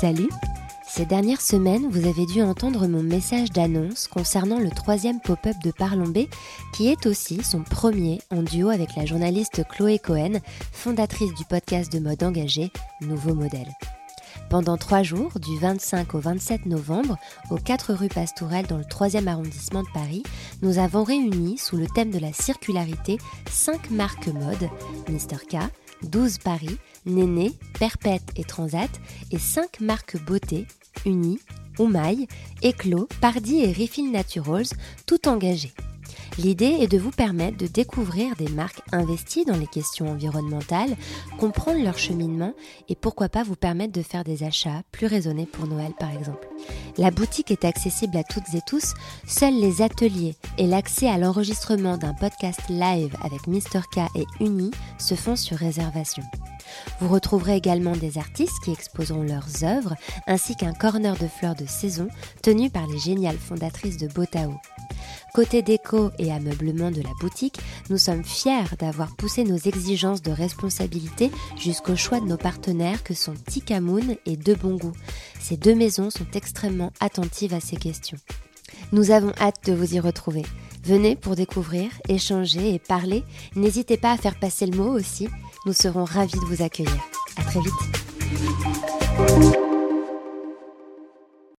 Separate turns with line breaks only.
Salut Ces dernières semaines, vous avez dû entendre mon message d'annonce concernant le troisième pop-up de Parlombé, qui est aussi son premier en duo avec la journaliste Chloé Cohen, fondatrice du podcast de mode engagé Nouveau Modèle. Pendant trois jours, du 25 au 27 novembre, aux 4 rue Pastourelle dans le 3e arrondissement de Paris, nous avons réuni sous le thème de la circularité 5 marques mode, Mister K, 12 Paris, Néné, Perpète et Transat, et 5 marques beauté, Uni, Oumaille, Eclos, Pardi et Refill Naturals, tout engagées. L'idée est de vous permettre de découvrir des marques investies dans les questions environnementales, comprendre leur cheminement et pourquoi pas vous permettre de faire des achats plus raisonnés pour Noël par exemple. La boutique est accessible à toutes et tous, seuls les ateliers et l'accès à l'enregistrement d'un podcast live avec Mr K et Uni se font sur réservation. Vous retrouverez également des artistes qui exposeront leurs œuvres, ainsi qu'un corner de fleurs de saison tenu par les géniales fondatrices de Botao. Côté déco et ameublement de la boutique, nous sommes fiers d'avoir poussé nos exigences de responsabilité jusqu'au choix de nos partenaires que sont Tikamoon et De Bon. Ces deux maisons sont extrêmement attentives à ces questions. Nous avons hâte de vous y retrouver. Venez pour découvrir, échanger et parler. N'hésitez pas à faire passer le mot aussi. Nous serons ravis de vous accueillir. À très vite.